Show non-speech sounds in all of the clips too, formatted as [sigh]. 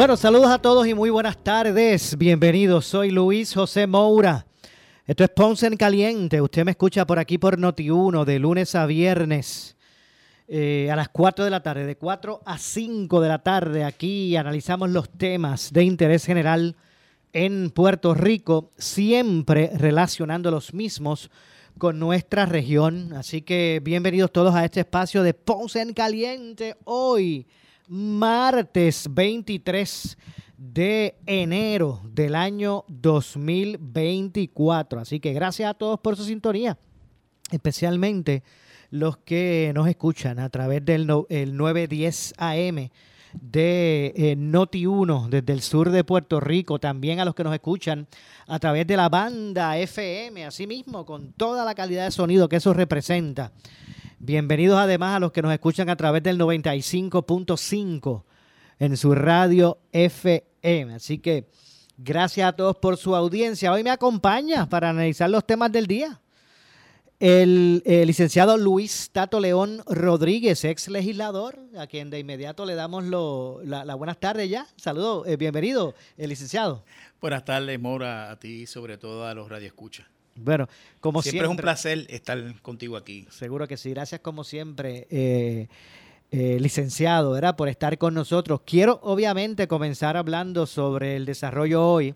Bueno, saludos a todos y muy buenas tardes. Bienvenidos, soy Luis José Moura. Esto es Ponce en Caliente. Usted me escucha por aquí por Noti 1 de lunes a viernes eh, a las 4 de la tarde. De 4 a 5 de la tarde aquí analizamos los temas de interés general en Puerto Rico, siempre relacionando los mismos con nuestra región. Así que bienvenidos todos a este espacio de Ponce en Caliente hoy, martes 23 de enero del año 2024. Así que gracias a todos por su sintonía, especialmente los que nos escuchan a través del 910 AM de eh, Noti1 desde el sur de Puerto Rico, también a los que nos escuchan a través de la banda FM, asimismo, con toda la calidad de sonido que eso representa. Bienvenidos además a los que nos escuchan a través del 95.5 en su radio FM. Así que gracias a todos por su audiencia. Hoy me acompaña para analizar los temas del día el, licenciado Luis Tato León Rodríguez, ex legislador, a quien de inmediato le damos la, buenas tardes ya. Saludos, eh, bienvenido, el licenciado. Buenas tardes, Mora, a ti y sobre todo a los radioescuchas. Bueno, como siempre, siempre, es un placer estar contigo aquí. Seguro que sí, gracias como siempre, eh, eh, licenciado, ¿verdad? por estar con nosotros. Quiero obviamente comenzar hablando sobre el desarrollo hoy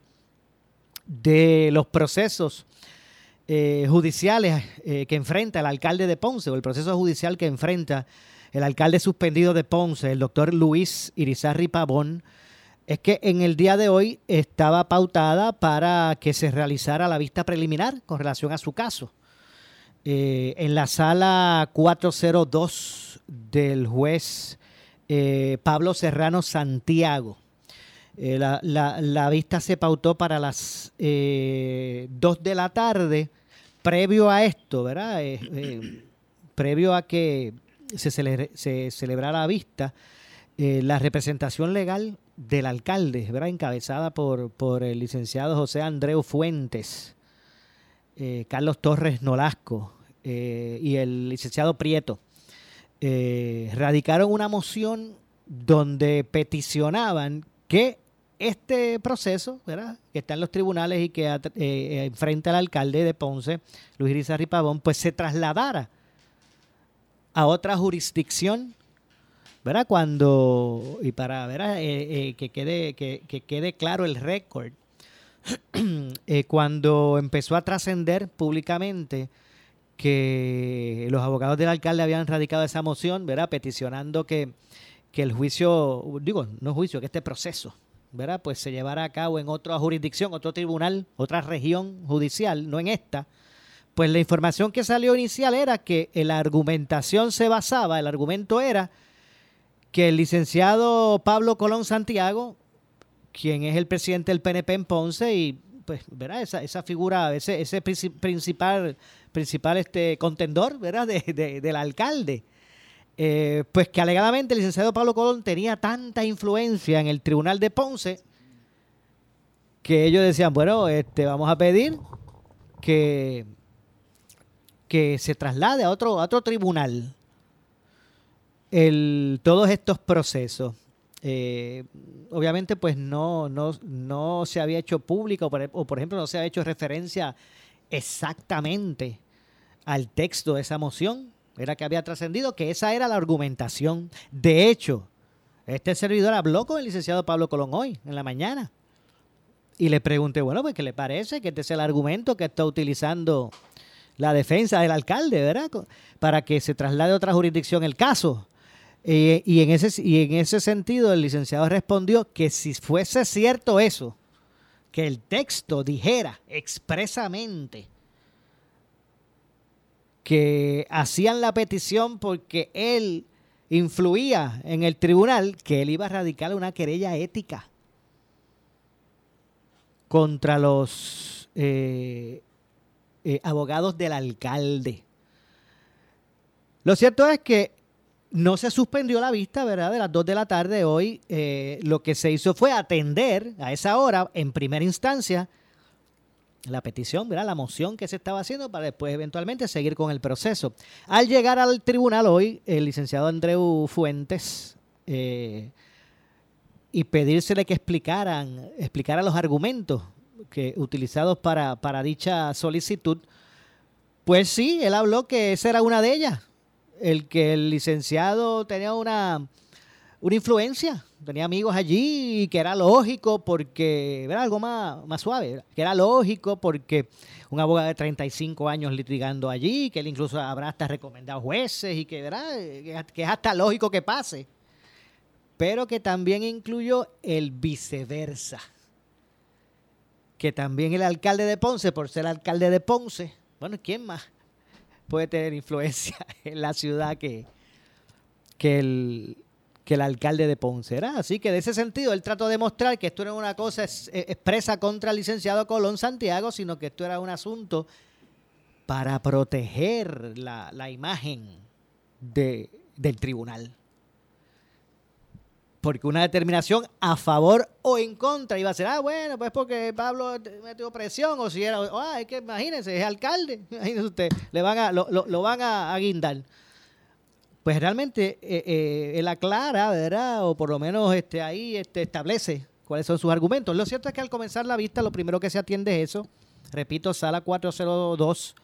de los procesos eh, judiciales eh, que enfrenta el alcalde de Ponce, o el proceso judicial que enfrenta el alcalde suspendido de Ponce, el doctor Luis Irizarri Pavón, es que en el día de hoy estaba pautada para que se realizara la vista preliminar con relación a su caso. Eh, en la sala 402 del juez Pablo Serrano Santiago. Eh, la, vista se pautó para las eh, 2 de la tarde. Previo a esto, ¿verdad? Eh, eh, [clears throat] previo a que se, se celebrara la vista, la representación legal del alcalde, ¿verdad? Encabezada por, por el licenciado José Andreu Fuentes, Carlos Torres Nolasco y el licenciado Prieto, radicaron una moción donde peticionaban que este proceso, ¿verdad? que está en los tribunales y que eh, enfrenta al alcalde de Ponce, Luis Irizarry Pavón, pues se trasladara a otra jurisdicción, ¿verdad? Cuando, y para ¿verdad? Eh, eh, que, quede, que, quede claro el récord, [clears throat] cuando empezó a trascender públicamente que los abogados del alcalde habían radicado esa moción, ¿verdad? Peticionando que, que el juicio, digo, no juicio, que este proceso ¿verdad? Pues se llevará a cabo en otra jurisdicción, otro tribunal, otra región judicial, no en esta. Pues la información que salió inicial era que la argumentación se basaba, el argumento era que el licenciado Pablo Colón Santiago, quien es el presidente del PNP en Ponce y pues, ¿verdad? Esa, figura, ese, ese principal, principal este contendor, ¿verdad? De, del alcalde, eh, pues que alegadamente el licenciado Pablo Colón tenía tanta influencia en el tribunal de Ponce que ellos decían, bueno, este, vamos a pedir que, que se traslade a otro, otro tribunal el, todos estos procesos. Eh, obviamente, pues no, no, no se había hecho público, o por ejemplo, no se ha hecho referencia exactamente al texto de esa moción era que había trascendido que esa era la argumentación. De hecho, este servidor habló con el licenciado Pablo Colón hoy, en la mañana. Y le pregunté, bueno, pues, ¿qué le parece? Que este es el argumento que está utilizando la defensa del alcalde, ¿verdad? Para que se traslade a otra jurisdicción el caso. Y, en ese, y en ese sentido, el licenciado respondió que si fuese cierto eso, que el texto dijera expresamente que hacían la petición porque él influía en el tribunal que él iba a radicar una querella ética contra los eh, eh, abogados del alcalde. Lo cierto es que no se suspendió la vista, ¿verdad? De las 2 de la tarde hoy. Eh, lo que se hizo fue atender a esa hora, en primera instancia, la petición, ¿verdad? La moción que se estaba haciendo para después eventualmente seguir con el proceso. Al llegar al tribunal hoy, el licenciado Andreu Fuentes eh, y pedírsele que explicaran, explicara los argumentos que, utilizados para, para dicha solicitud, pues sí, él habló que esa era una de ellas, el que el licenciado tenía una, una influencia, tenía amigos allí y que era lógico porque era algo más, más suave, que era lógico porque un abogado de 35 años litigando allí, que él incluso habrá hasta recomendado jueces y que, ¿verdad? que es hasta lógico que pase, pero que también incluyó el viceversa, que también el alcalde de Ponce, por ser alcalde de Ponce, bueno, ¿quién más puede tener influencia [laughs] en la ciudad que, que el, que el alcalde de Ponce era. Así que de ese sentido, él trató de mostrar que esto no era una cosa eh, expresa contra el licenciado Colón Santiago, sino que esto era un asunto para proteger la, la imagen de, del tribunal. Porque una determinación a favor o en contra iba a ser, ah, bueno, pues porque Pablo metió presión, o si era, ah, es que imagínense, es alcalde, [laughs] imagínense usted, le van a, lo, lo, lo van a, a guindar pues realmente eh, eh, él aclara, ¿verdad? O por lo menos este, ahí este, establece cuáles son sus argumentos. Lo cierto es que al comenzar la vista, lo primero que se atiende es eso. Repito, sala 402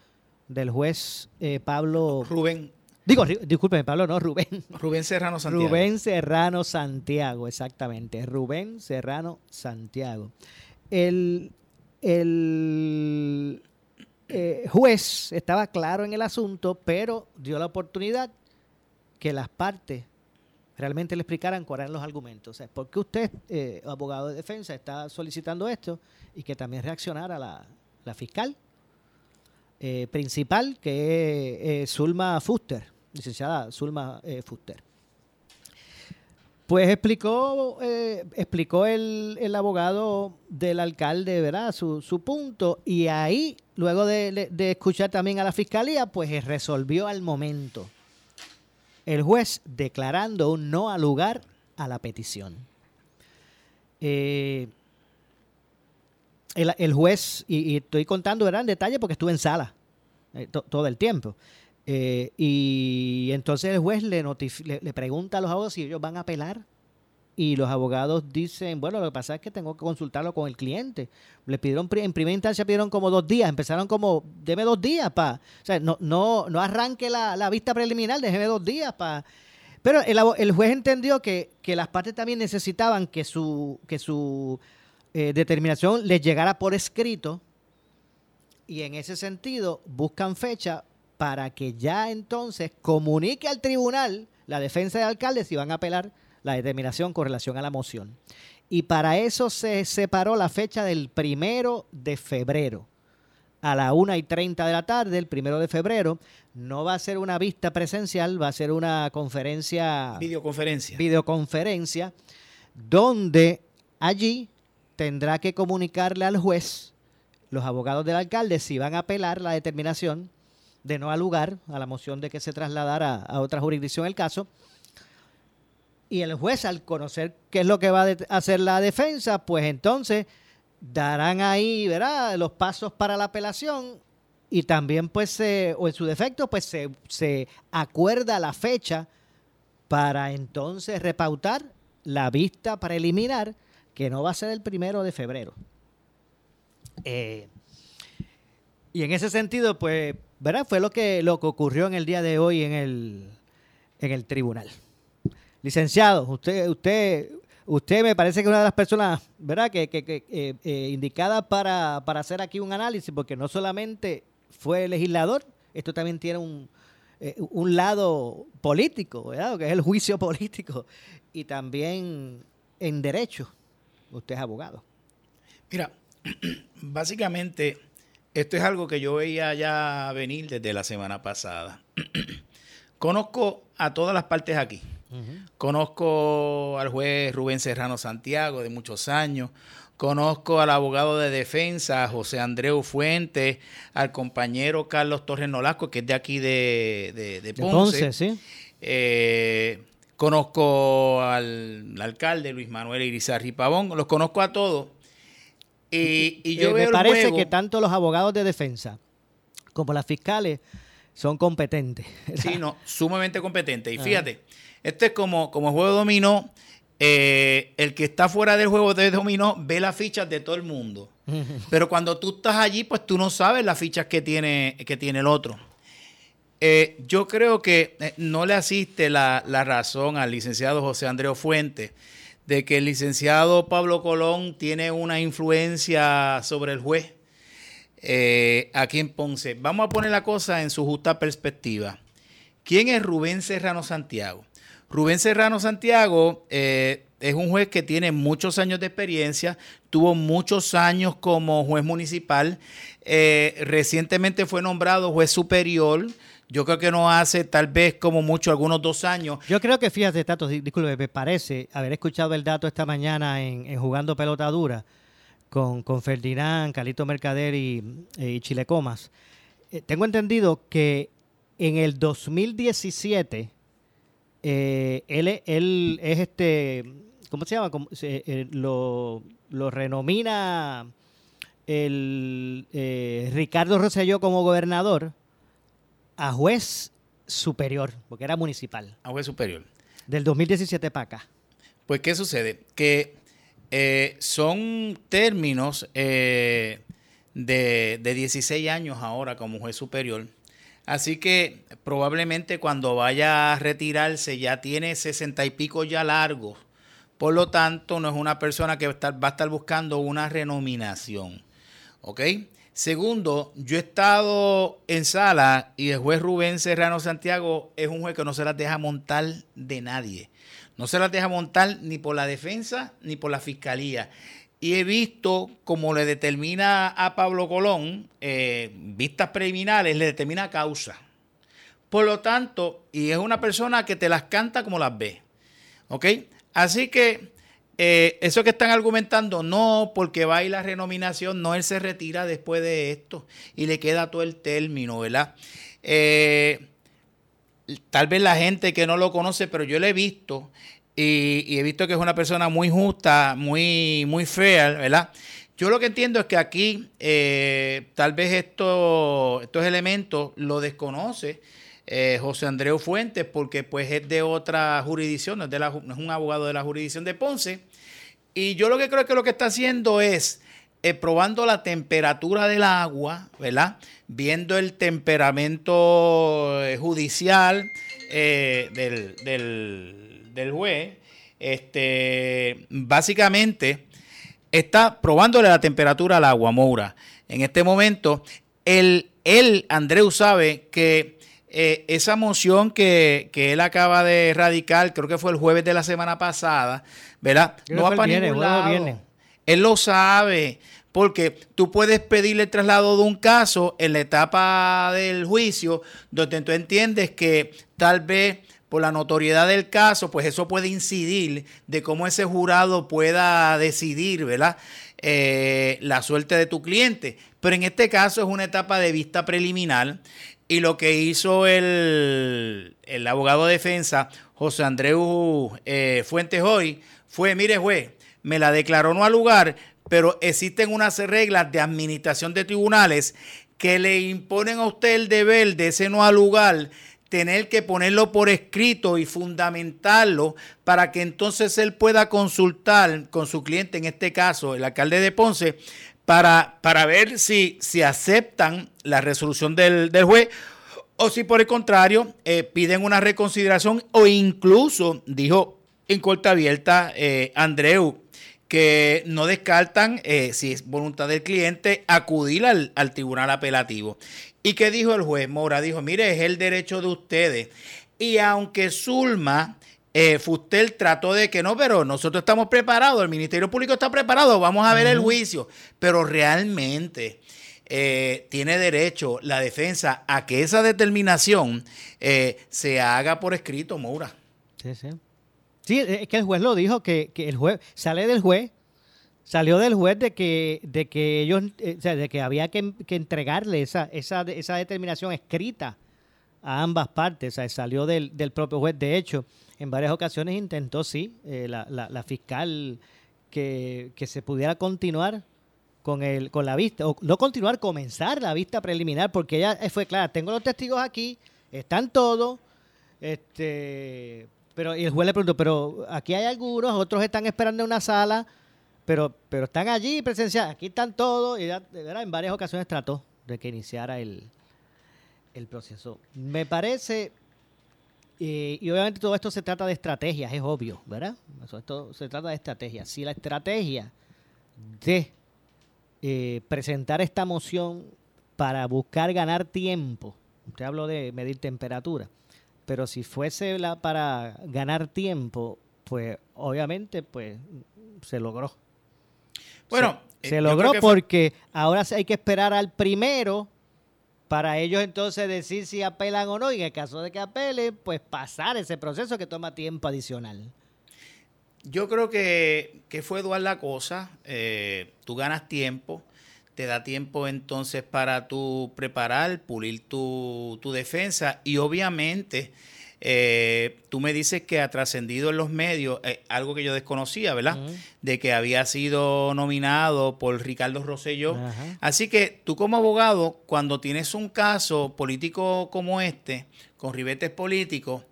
del juez eh, Pablo... Rubén. Digo, discúlpeme, Pablo, no, Rubén. Rubén Serrano Santiago. Rubén Serrano Santiago, exactamente. Rubén Serrano Santiago. El, el eh, juez estaba claro en el asunto, pero dio la oportunidad que las partes realmente le explicaran cuáles eran los argumentos. O sea, ¿por qué usted, eh, abogado de defensa, está solicitando esto? Y que también reaccionara la, la fiscal eh, principal, que es Zulma Fuster, licenciada Zulma eh, Fuster. Pues explicó, eh, explicó el, el, abogado del alcalde, ¿verdad? Su, su punto. Y ahí, luego de, de, escuchar también a la fiscalía, pues resolvió al momento el juez declarando un no al lugar a la petición. Eh, el, el, juez, y, estoy contando ¿verdad? en detalle porque estuve en sala eh, to, todo el tiempo. Eh, y entonces el juez le, le, le, pregunta a los abogados si ellos van a apelar y los abogados dicen, bueno, lo que pasa es que tengo que consultarlo con el cliente. Le pidieron, en primera instancia pidieron como dos días, empezaron como, deme dos días para, o sea, no, no, no arranque la, la vista preliminar, déjeme dos días para... Pero el, el, juez entendió que, que, las partes también necesitaban que su, que su eh, determinación les llegara por escrito y en ese sentido buscan fecha para que ya entonces comunique al tribunal la defensa del alcalde si van a apelar la determinación con relación a la moción. Y para eso se separó la fecha del primero de febrero a la 1 y 30 de la tarde, el primero de febrero. No va a ser una vista presencial, va a ser una conferencia. Videoconferencia. Videoconferencia, donde allí tendrá que comunicarle al juez, los abogados del alcalde, si van a apelar la determinación de no al lugar, a la moción de que se trasladara a otra jurisdicción el caso, y el juez, al conocer qué es lo que va a hacer la defensa, pues entonces darán ahí, ¿verdad?, los pasos para la apelación y también, pues, o en su defecto, pues se, se acuerda la fecha para entonces repautar la vista preliminar, que no va a ser el primero de febrero. Eh, y en ese sentido, pues, ¿verdad? Fue lo que, lo que ocurrió en el día de hoy en el, en el tribunal. Licenciado, usted, usted, usted me parece que es una de las personas, ¿verdad?, que, que, que eh, eh, indicada para, para, hacer aquí un análisis, porque no solamente fue legislador, esto también tiene un, eh, un lado político, ¿verdad?, que es el juicio [laughs] político, y también en derecho. Usted es abogado. Mira, [clears throat] básicamente, esto es algo que yo veía ya venir desde la semana pasada. [clears throat] Conozco a todas las partes aquí Conozco al juez Rubén Serrano Santiago de muchos años. Conozco al abogado de defensa José Andreu Fuentes, al compañero Carlos Torres Nolasco, que es de aquí de, de, Ponce. sí. Eh, conozco al, alcalde Luis Manuel Irizarri Pavón, los conozco a todos. Y, yo eh, me parece que tanto los abogados de defensa como las fiscales son competentes. Sí, no, sumamente competentes. Y fíjate, este es como, como juego de dominó. Eh, el que está fuera del juego de dominó ve las fichas de todo el mundo. Pero cuando tú estás allí, pues tú no sabes las fichas que tiene, que tiene el otro. Eh, yo creo que eh, no le asiste la, la, razón al licenciado José Andreu Fuentes de que el licenciado Pablo Colón tiene una influencia sobre el juez eh, aquí en Ponce. Vamos a poner la cosa en su justa perspectiva. ¿Quién es Rubén Serrano Santiago? Rubén Serrano Santiago es un juez que tiene muchos años de experiencia, tuvo muchos años como juez municipal, recientemente fue nombrado juez superior. Yo creo que no hace tal vez como mucho, algunos dos años. Yo creo que, fíjate, Tato, disculpe, me parece haber escuchado el dato esta mañana en, Jugando Pelota Dura con, con Ferdinand, Calito Mercader y, Chile Comas. Eh, tengo entendido que en el 2017 eh, él, él, es este, ¿cómo se llama? Eh, lo, renomina el Ricardo Rosselló como gobernador a juez superior, porque era municipal. A juez superior. Del 2017 para acá. Pues, ¿qué sucede? Que eh, son términos eh, de, de 16 años ahora como juez superior. Así que probablemente cuando vaya a retirarse ya tiene 60 y pico ya largos. Por lo tanto, no es una persona que va a estar, va a estar buscando una renominación. ¿Ok? Segundo, yo he estado en sala y el juez Rubén Serrano Santiago es un juez que no se las deja montar de nadie. No se las deja montar ni por la defensa ni por la fiscalía. Y he visto como le determina a Pablo Colón, eh, vistas preliminares, le determina causa. Por lo tanto, y es una persona que te las canta como las ve. ¿Ok? Así que eh, eso que están argumentando, no, porque va a ir la renominación, no, él se retira después de esto y le queda todo el término, ¿verdad? Eh, tal vez la gente que no lo conoce, pero yo lo he visto y, he visto que es una persona muy justa, muy, muy fea, ¿verdad? Yo lo que entiendo es que aquí eh, tal vez esto, estos elementos lo desconoce José Andreu Fuentes porque pues es de otra jurisdicción, no es, de la, es un abogado de la jurisdicción de Ponce. Y yo lo que creo que lo que está haciendo es eh, probando la temperatura del agua, ¿verdad? Viendo el temperamento judicial del, del del juez, este, básicamente está probándole la temperatura al agua, Moura. En este momento, él, él Andreu, sabe que eh, esa moción que, él acaba de erradicar, creo que fue el jueves de la semana pasada, ¿verdad? No va para ningún lado. Él lo sabe, porque tú puedes pedirle el traslado de un caso en la etapa del juicio, donde tú entiendes que tal vez por la notoriedad del caso, pues eso puede incidir de cómo ese jurado pueda decidir, ¿verdad? Eh, la suerte de tu cliente. Pero en este caso es una etapa de vista preliminar y lo que hizo el, el abogado de defensa, José Andreu eh, Fuentes hoy, fue, mire juez, me la declaró no al lugar, pero existen unas reglas de administración de tribunales que le imponen a usted el deber de ese no al lugar tener que ponerlo por escrito y fundamentarlo para que entonces él pueda consultar con su cliente, en este caso el alcalde de Ponce, para, para ver si, aceptan la resolución del, juez o si por el contrario eh, piden una reconsideración o incluso, dijo en corta abierta eh, Andreu, que no descartan, eh, si es voluntad del cliente, acudir al, al tribunal apelativo. ¿Y qué dijo el juez Mora? Dijo, mire, es el derecho de ustedes. Y aunque Zulma eh, Fustel trató de que no, pero nosotros estamos preparados, el Ministerio Público está preparado, vamos a ver el juicio. Pero realmente eh, tiene derecho la defensa a que esa determinación eh, se haga por escrito, Moura. Sí, sí. Sí, es que el juez lo dijo, que, que el juez sale del juez, salió del juez de que, de que ellos, eh, o sea, de que había que, que entregarle esa, esa, esa determinación escrita a ambas partes, o sea, salió del, del propio juez. De hecho, en varias ocasiones intentó, sí, eh, la, la, la fiscal que, que se pudiera continuar con el con la vista, o no continuar, comenzar la vista preliminar, porque ella eh, fue clara, tengo los testigos aquí, están todos, este, pero y el juez le preguntó, pero aquí hay algunos, otros están esperando en una sala, pero, pero están allí presenciados, aquí están todos, y verdad, en varias ocasiones trató de que iniciara el, el proceso. Me parece, y obviamente todo esto se trata de estrategias, es obvio, ¿verdad? Esto se trata de estrategias. Si la estrategia de eh, presentar esta moción para buscar ganar tiempo, usted habló de medir temperatura, pero si fuese la para ganar tiempo, pues obviamente pues se logró. Bueno, se, eh, se logró porque ahora hay que esperar al primero para ellos entonces decir si apelan o no y en el caso de que apelen, pues pasar ese proceso que toma tiempo adicional. Yo creo que, que fue dual la cosa. eh, tú ganas tiempo, te da tiempo entonces para tú preparar, pulir tu, tu defensa y obviamente eh, tú me dices que ha trascendido en los medios eh, algo que yo desconocía, ¿verdad? De que había sido nominado por Ricardo Rosselló. Así que tú como abogado, cuando tienes un caso político como este, con ribetes políticos,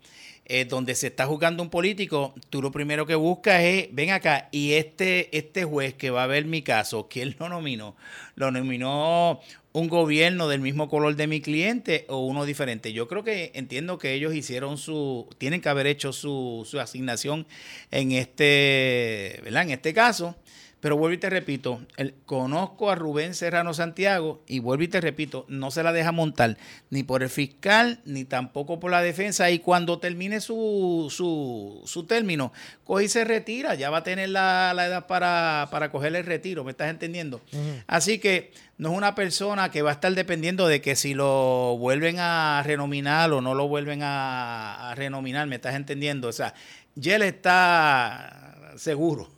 eh, donde se está juzgando un político, tú lo primero que buscas es, ven acá, y este, este juez que va a ver mi caso, ¿quién lo nominó? ¿Lo nominó un gobierno del mismo color de mi cliente o uno diferente? Yo creo que entiendo que ellos hicieron su, tienen que haber hecho su, su asignación en este, ¿verdad? En este caso. Pero vuelvo y te repito, el- conozco a Rubén Serrano Santiago y vuelvo y te repito, no se la deja montar ni por el fiscal ni tampoco por la defensa. Y cuando termine su, su, su término, coge y se retira, ya va a tener la, la edad para, para coger el retiro, ¿me estás entendiendo? Así que no es una persona que va a estar dependiendo de que si lo vuelven a renominar o no lo vuelven a, a renominar, ¿me estás entendiendo? O sea, ya él está seguro.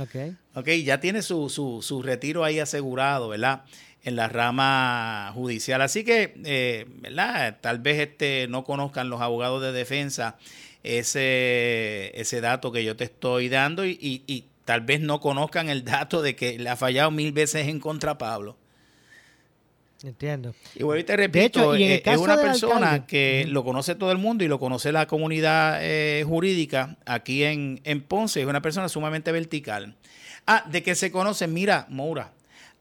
Ok. Ok, ya tiene su, su, su retiro ahí asegurado, ¿verdad? En la rama judicial. Así que, eh, ¿verdad? Tal vez este, no conozcan los abogados de defensa ese, ese dato que yo te estoy dando y, y- y tal vez no conozcan el dato de que le ha fallado mil veces en contra Pablo. Entiendo. Y vuelvo y te repito, hecho, y en el eh, es una persona alcalde- que lo conoce todo el mundo y lo conoce la comunidad eh, jurídica aquí en, en Ponce. Es una persona sumamente vertical. Ah, de que se conocen, mira, Moura,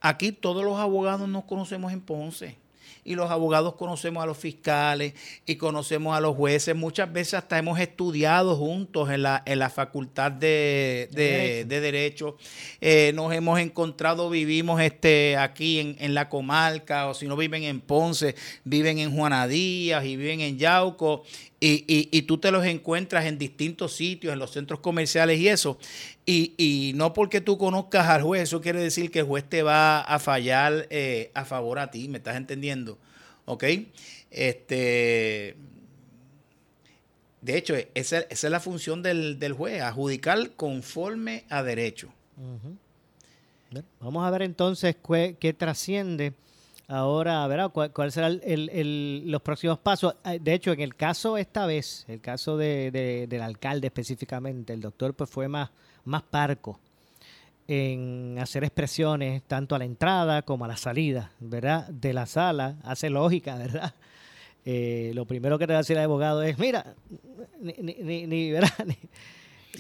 aquí todos los abogados nos conocemos en Ponce. Y los abogados conocemos a los fiscales y conocemos a los jueces. Muchas veces hasta hemos estudiado juntos en la, en la facultad de, de- Derecho. de Derecho. Eh, nos hemos encontrado, vivimos este aquí en, en la comarca, o si no viven en Ponce, viven en Juana Díaz y viven en Yauco. Y, y- y tú te los encuentras en distintos sitios, en los centros comerciales y eso. Y, y no porque tú conozcas al juez, eso quiere decir que el juez te va a fallar eh, a favor a ti, ¿me estás entendiendo? ¿Ok? Este, de hecho, esa, esa es la función del, del juez, adjudicar conforme a derecho. Vamos a ver entonces qué, qué trasciende ahora, ¿verdad? ¿Cuál, cuál serán el- el- los próximos pasos? Eh, De hecho, en el caso esta vez, el caso de- de- del alcalde específicamente, el doctor pues fue más, más parco en hacer expresiones tanto a la entrada como a la salida, ¿verdad? De la sala, hace lógica, ¿verdad? Eh, lo primero que te va a decir el abogado es, mira, ni, ni, ni, ni, ¿verdad? [laughs]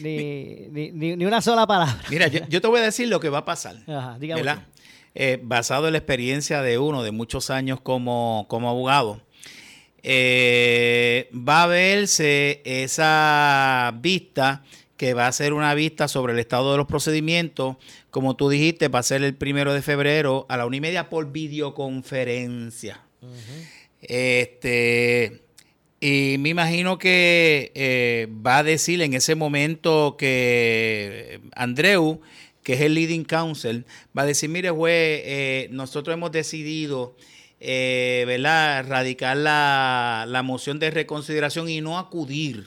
Ni, ni, ni- ni- una sola palabra. Mira, yo, yo te voy a decir lo que va a pasar. Ajá, dígame ¿verdad? usted. Eh, basado en la experiencia de uno de muchos años como, como abogado, eh, va a verse esa vista que va a ser una vista sobre el estado de los procedimientos. Como tú dijiste, va a ser el primero de febrero a la una y media por videoconferencia. Este, y me imagino que eh, va a decir en ese momento que Andreu, que es el leading counsel, va a decir, mire juez, eh, nosotros hemos decidido, eh, radicar la, la moción de reconsideración y no acudir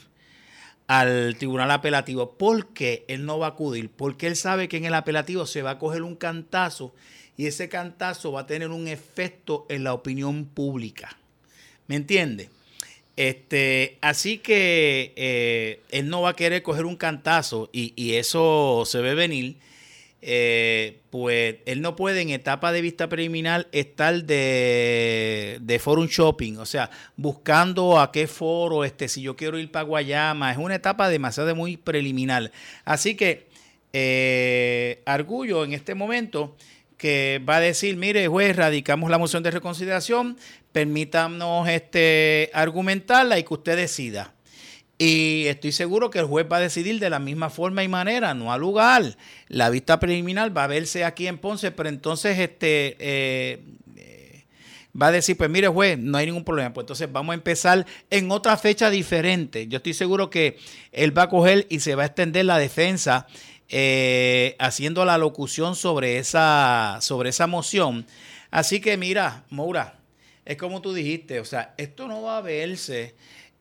al tribunal apelativo. ¿Por qué él no va a acudir? Porque él sabe que en el apelativo se va a coger un cantazo y ese cantazo va a tener un efecto en la opinión pública. ¿Me entiende? Este, así que eh, él no va a querer coger un cantazo y, y eso se ve venir. Eh, pues él no puede en etapa de vista preliminar estar de, de forum shopping, o sea, buscando a qué foro, este, si yo quiero ir para Guayama, es una etapa demasiado muy preliminar. Así que eh, Argullo en este momento que va a decir, mire, juez, radicamos la moción de reconsideración, permítanos este, argumentarla y que usted decida. Y estoy seguro que el juez va a decidir de la misma forma y manera, no al lugar. La vista preliminar va a verse aquí en Ponce, pero entonces este eh, va a decir, pues mire juez, no hay ningún problema. Pues entonces vamos a empezar en otra fecha diferente. Yo estoy seguro que él va a coger y se va a extender la defensa eh, haciendo la locución sobre esa, sobre esa moción. Así que mira, Moura, es como tú dijiste, o sea, esto no va a verse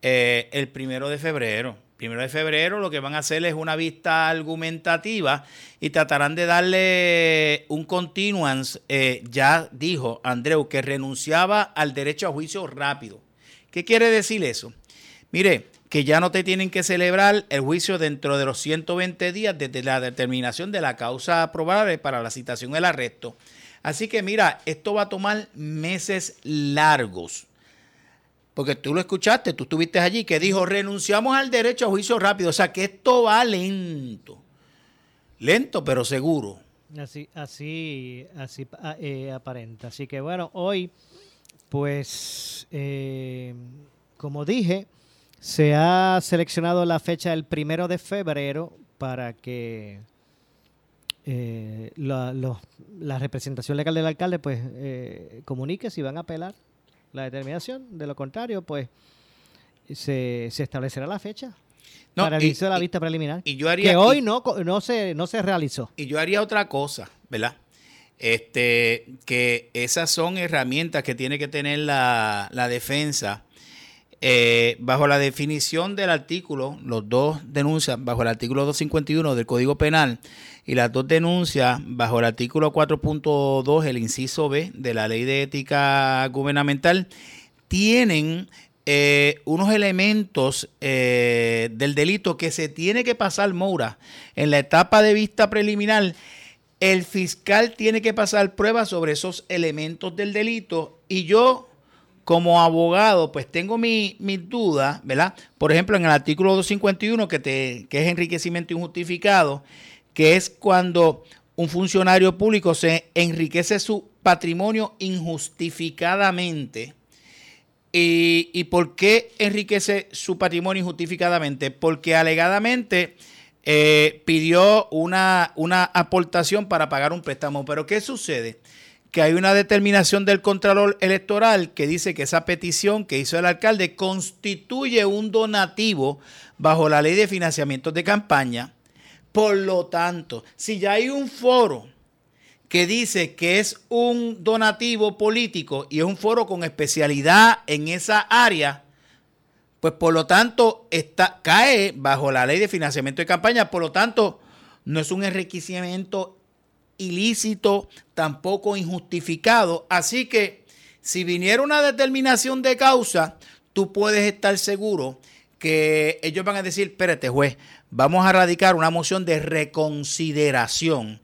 eh, el primero de febrero. Primero de febrero lo que van a hacer es una vista argumentativa y tratarán de darle un continuance. Eh, ya dijo Andreu que renunciaba al derecho a juicio rápido. ¿Qué quiere decir eso? Mire, que ya no te tienen que celebrar el juicio dentro de los 120 días desde la determinación de la causa probable para la citación del arresto. Así que mira, esto va a tomar meses largos. Porque tú lo escuchaste, tú estuviste allí, que dijo, renunciamos al derecho a juicio rápido. O sea, que esto va lento. Lento, pero seguro. Así, así, así eh, aparenta. Así que bueno, hoy, pues, eh, como dije, se ha seleccionado la fecha del primero de febrero para que eh, la, la, representación legal del alcalde pues comunique si van a apelar la determinación. De lo contrario, pues se, establecerá la fecha para el inicio de la vista preliminar. Y yo haría, que hoy no, no, se, no se realizó. Y yo haría otra cosa, ¿verdad? Este, que esas son herramientas que tiene que tener la, defensa eh, bajo la definición del artículo, los dos denuncias bajo el artículo 251 del Código Penal y las dos denuncias bajo el artículo 4.2, el inciso B de la Ley de Ética Gubernamental, tienen eh, unos elementos eh, del delito que se tiene que pasar, Moura, en la etapa de vista preliminar. El fiscal tiene que pasar pruebas sobre esos elementos del delito y yo como abogado, pues tengo mis dudas, ¿verdad? Por ejemplo, en el artículo 251, que, te, que es enriquecimiento injustificado, que es cuando un funcionario público se enriquece su patrimonio injustificadamente. ¿Y, por qué enriquece su patrimonio injustificadamente? Porque alegadamente eh, pidió una, una aportación para pagar un préstamo. Pero ¿qué sucede? Que hay una determinación del Contralor Electoral que dice que esa petición que hizo el alcalde constituye un donativo bajo la ley de financiamiento de campaña. Por lo tanto, si ya hay un foro que dice que es un donativo político y es un foro con especialidad en esa área, pues por lo tanto está, cae bajo la ley de financiamiento de campaña, por lo tanto no es un enriquecimiento ilícito, tampoco injustificado. Así que si viniera una determinación de causa, tú puedes estar seguro que ellos van a decir, espérate juez, vamos a radicar una moción de reconsideración.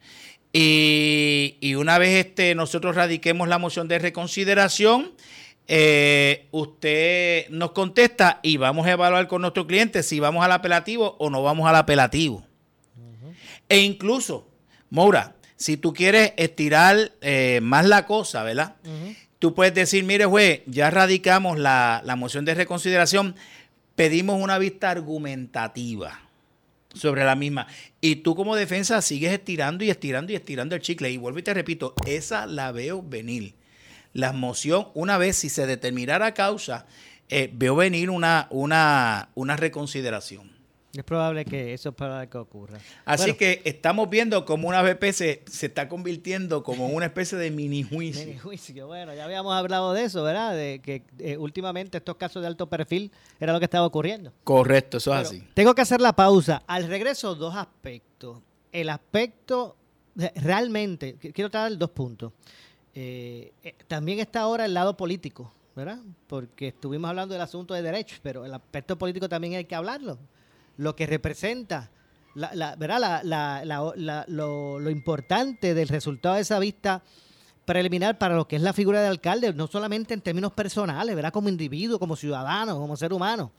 Y, una vez este, nosotros radiquemos la moción de reconsideración, eh, usted nos contesta y vamos a evaluar con nuestro cliente si vamos al apelativo o no vamos al apelativo. E incluso, Moura, si tú quieres estirar eh, más la cosa, ¿verdad? Tú puedes decir, mire, juez, ya radicamos la, la moción de reconsideración, pedimos una vista argumentativa sobre la misma. Y tú como defensa sigues estirando y estirando y estirando el chicle. Y vuelvo y te repito, esa la veo venir. La moción, una vez si se determinara causa, eh, veo venir una, una, una reconsideración. Es probable que eso es probable que ocurra. Así Bueno, que estamos viendo como una BP se, se está convirtiendo como una especie de mini mini juicio. juicio. Bueno, ya habíamos hablado de eso, ¿verdad? De que eh, últimamente estos casos de alto perfil era lo que estaba ocurriendo. Correcto, eso es así. Tengo que hacer la pausa. Al regreso, dos aspectos. El aspecto, realmente, qu- quiero traer dos puntos. Eh, eh, también está ahora el lado político, ¿verdad? Porque estuvimos hablando del asunto de derechos, pero el aspecto político también hay que hablarlo. Lo que representa, la, lo, lo importante del resultado de esa vista preliminar para lo que es la figura de alcalde, no solamente en términos personales, ¿verdad? Como individuo, como ciudadano, como ser humano,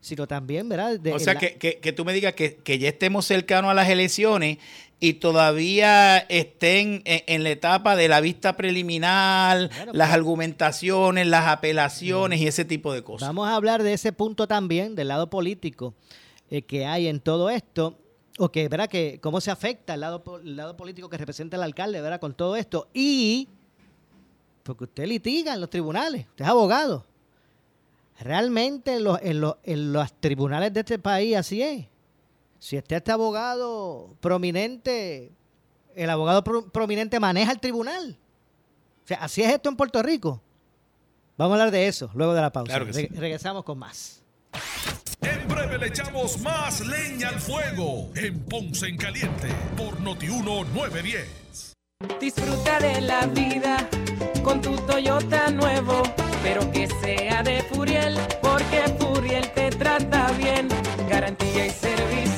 sino también, ¿verdad? De- O sea, que, que, que tú me digas que, que ya estemos cercanos a las elecciones y todavía estén en, en la etapa de la vista preliminar, Claro, las pues. argumentaciones, las apelaciones y ese tipo de cosas. Vamos a hablar de ese punto también, del lado político eh, que hay en todo esto, o que, ¿verdad? Que cómo se afecta el lado, el lado político que representa el alcalde, ¿verdad? Con todo esto. Y, porque usted litiga en los tribunales, usted es abogado. Realmente en los, en los, en los tribunales de este país así es. Si usted este abogado prominente, el abogado pro- prominente maneja el tribunal. O sea, así es esto en Puerto Rico. Vamos a hablar de eso luego de la pausa. Claro que sí. Re- regresamos con más. Le echamos más leña al fuego en Ponce en Caliente por Notiuno 910. Disfruta de la vida con tu Toyota nuevo, pero que sea de Furiel, porque Furiel te trata bien. Garantía y servicio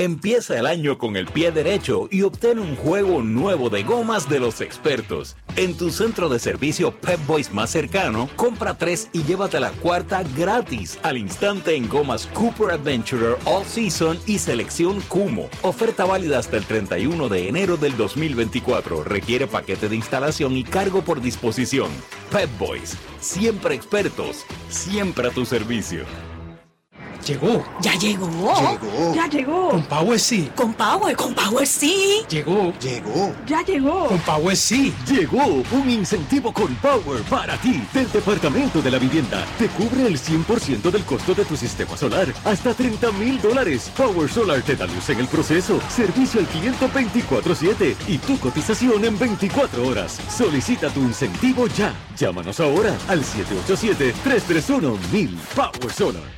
Empieza el año con el pie derecho y obtén un juego nuevo de gomas de los expertos. En tu centro de servicio Pep Boys más cercano, compra tres y llévate la cuarta gratis al instante en gomas Cooper Adventurer All Season y selección Kumo. Oferta válida hasta el 31 de enero del 2024. Requiere paquete de instalación y cargo por disposición. Pep Boys, siempre expertos, siempre a tu servicio. Llegó, Ya llegó. Llegó. Ya llegó. con Power sí. Con Power, con Power sí. Llegó, llegó, Ya llegó. con Power sí. Llegó un incentivo con Power para ti del Departamento de la Vivienda. Te cubre el 100% del costo de tu sistema solar, hasta 30 mil dólares. Power Solar te da luz en el proceso, servicio al cliente 24-7 y tu cotización en 24 horas. Solicita tu incentivo ya. Llámanos ahora al 787-331-1000 Power Solar.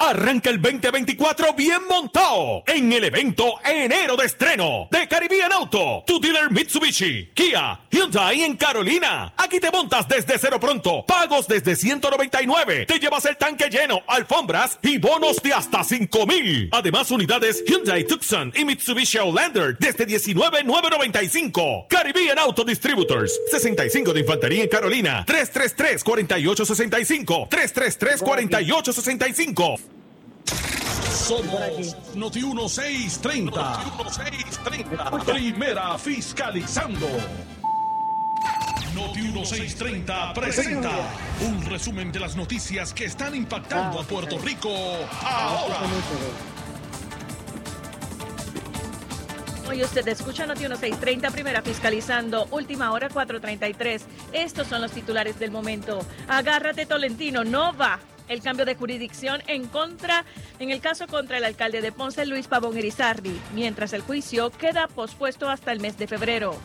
Arranca el 2024 bien montado en el evento Enero de Estreno de Caribbean Auto, tu dealer Mitsubishi, Kia, Hyundai en Carolina. Aquí te montas desde cero pronto, pagos desde 199, te llevas el tanque lleno, alfombras y bonos de hasta 5 mil. Además, unidades Hyundai Tucson y Mitsubishi Outlander desde 19,995. Caribbean Auto Distributors, 65 de Infantería en Carolina, 333-4865, 333-4865. Somos Noti 1630. Noti 1630. Primera fiscalizando. Noti 1630 presenta un resumen de las noticias que están impactando a Puerto Rico ahora. Hoy usted escucha Noti 1630, primera fiscalizando, última hora 433. Estos son los titulares del momento. Agárrate Tolentino, no va. El cambio de jurisdicción en contra, en el caso contra el alcalde de Ponce, Luis Pavón Irizarri, mientras el juicio queda pospuesto hasta el mes de febrero.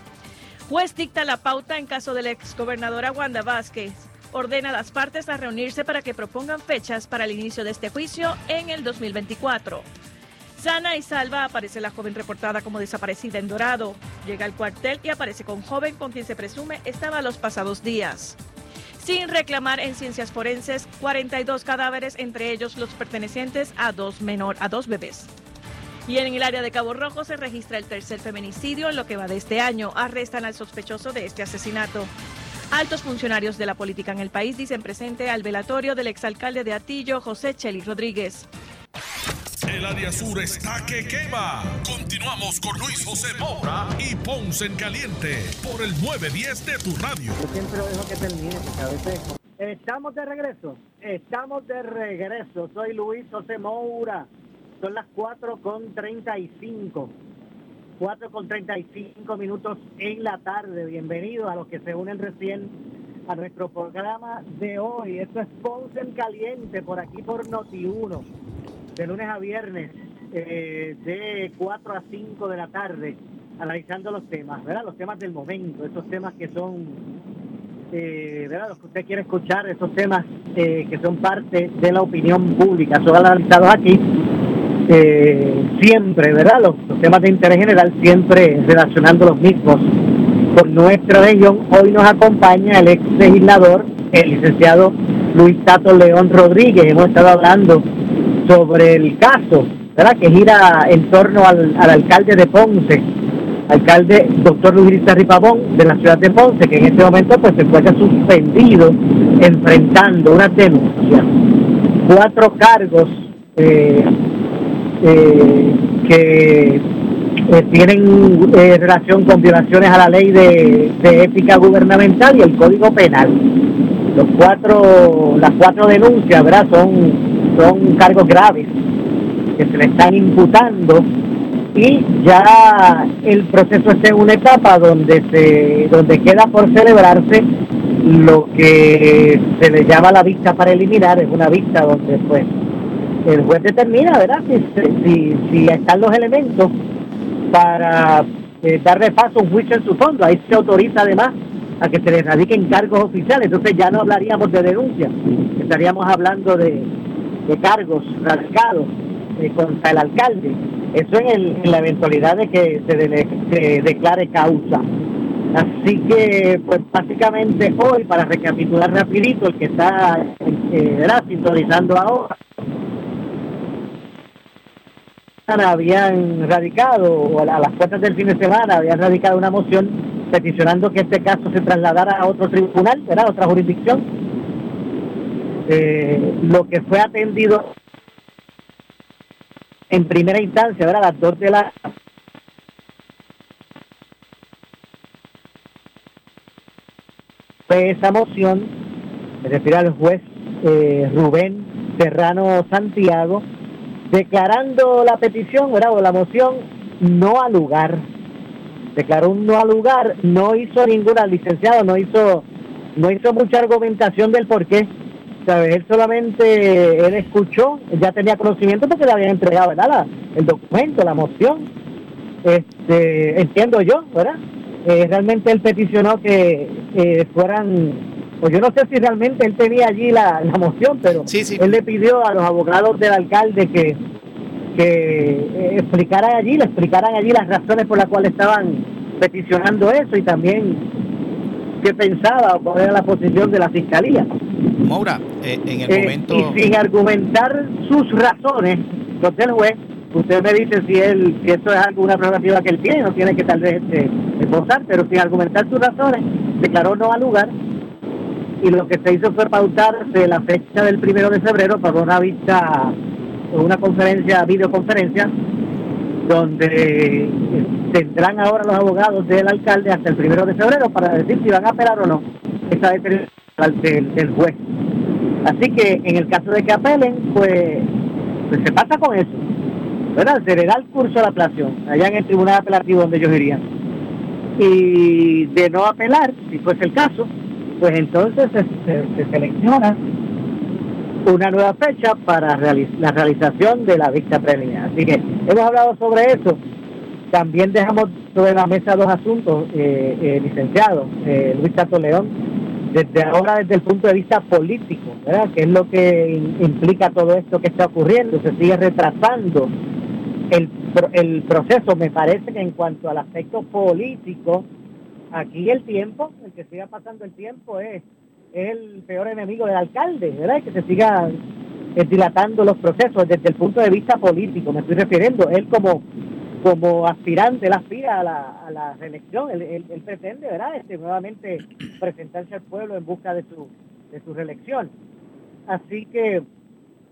Juez dicta la pauta en caso de la exgobernadora Wanda Vázquez. Ordena a las partes a reunirse para que propongan fechas para el inicio de este juicio en el 2024. Sana y salva aparece la joven reportada como desaparecida en Dorado. Llega al cuartel y aparece con joven con quien se presume estaba los pasados días. Sin reclamar en ciencias forenses 42 cadáveres, entre ellos los pertenecientes a dos, menor, a dos bebés. Y en el área de Cabo Rojo se registra el tercer feminicidio en lo que va de este año. Arrestan al sospechoso de este asesinato. Altos funcionarios de la política en el país dicen presente al velatorio del exalcalde de Atillo, José Cheli Rodríguez. El área sur está que quema. Continuamos con Luis José Moura y Ponce en Caliente por el 910 de tu radio. Yo siempre lo dejo que termine, porque a veces... Estamos de regreso, estamos de regreso. Soy Luis José Moura. Son las 4 con 35. 4 con 35 minutos en la tarde. Bienvenidos a los que se unen recién a nuestro programa de hoy. Esto es Ponce en Caliente por aquí por Noti1 de lunes a viernes, eh, de 4 a 5 de la tarde, analizando los temas, ¿verdad? Los temas del momento, esos temas que son, eh, ¿verdad? Los que usted quiere escuchar, esos temas eh, que son parte de la opinión pública, son analizados aquí. siempre, ¿verdad? Los, los temas de interés general, siempre relacionando los mismos con nuestra región. Hoy nos acompaña el ex legislador, el licenciado Luis Tato León Rodríguez. Hemos estado hablando sobre el caso, ¿verdad? Que gira en torno al, alcalde de Ponce, alcalde doctor Luis Ripabón de la ciudad de Ponce, que en este momento pues se encuentra suspendido enfrentando una denuncia, cuatro cargos eh, eh, que eh, tienen relación con violaciones a la ley de, de ética gubernamental y el código penal. Los cuatro, las cuatro denuncias, ¿verdad? Son son cargos graves que se le están imputando y ya el proceso está en una etapa donde se donde queda por celebrarse lo que se le llama la vista para eliminar es una vista donde pues el juez determina verdad si, si, están los elementos para eh, darle paso a un juicio en su fondo. Ahí se autoriza además a que se le radiquen cargos oficiales. Entonces ya no hablaríamos de denuncia. Estaríamos hablando de de cargos radicados eh, contra el alcalde. Eso en, la eventualidad de que se, declare causa. Así que, pues básicamente hoy, para recapitular rapidito, el que está eh, sintonizando ahora, habían radicado, o a las puertas del fin de semana, habían radicado una moción peticionando que este caso se trasladara a otro tribunal, a otra jurisdicción, eh, lo que fue atendido en primera instancia, ¿verdad? Las dos de la fue esa moción, me refiero al juez eh, Rubén Serrano Santiago, declarando la petición, ¿verdad? O la moción no al lugar. Declaró un no al lugar, no hizo ninguna, licenciado, no hizo, no hizo mucha argumentación del por qué él solamente, él escuchó, ya tenía conocimiento porque le habían entregado, ¿verdad? el documento, la moción. Este, entiendo yo, ¿verdad? Eh, realmente él peticionó que fueran, pues yo no sé si realmente él tenía allí la, moción, pero él le pidió a los abogados del alcalde que, que eh, explicaran allí, le explicaran allí las razones por las cuales estaban peticionando eso y también qué pensaba o cuál era la posición de la fiscalía. Moura, eh, en el eh, momento... Y sin argumentar sus razones, entonces el juez, usted me dice si él si esto es alguna prerrogativa que él tiene, no tiene que tal vez este, esbozar, pero sin argumentar sus razones, declaró no al lugar y lo que se hizo fue pautarse la fecha del primero de febrero para una vista, una conferencia, videoconferencia, donde tendrán ahora los abogados del alcalde hasta el primero de febrero para decir si van a apelar o no esa determinación del, del juez. Así que en el caso de que apelen, pues, pues se pasa con eso. ¿Verdad? Se le da el curso a la apelación, allá en el tribunal apelativo donde ellos irían. Y de no apelar, si fuese el caso, pues entonces se, selecciona una nueva fecha para la realización de la vista preliminar. Así que hemos hablado sobre eso. También dejamos sobre la mesa dos asuntos, eh, eh, licenciado eh, Luis Tato León desde ahora desde el punto de vista político, ¿verdad? que es lo que implica todo esto que está ocurriendo, se sigue retrasando el, el proceso, me parece que en cuanto al aspecto político, aquí el tiempo, el que siga pasando el tiempo es es el peor enemigo del alcalde, ¿verdad? Que se siga eh, dilatando los procesos desde el punto de vista político, me estoy refiriendo. Él como como aspirante, él aspira a la, a la reelección, él, él, pretende, ¿verdad?, este, nuevamente presentarse al pueblo en busca de su, de su reelección. Así que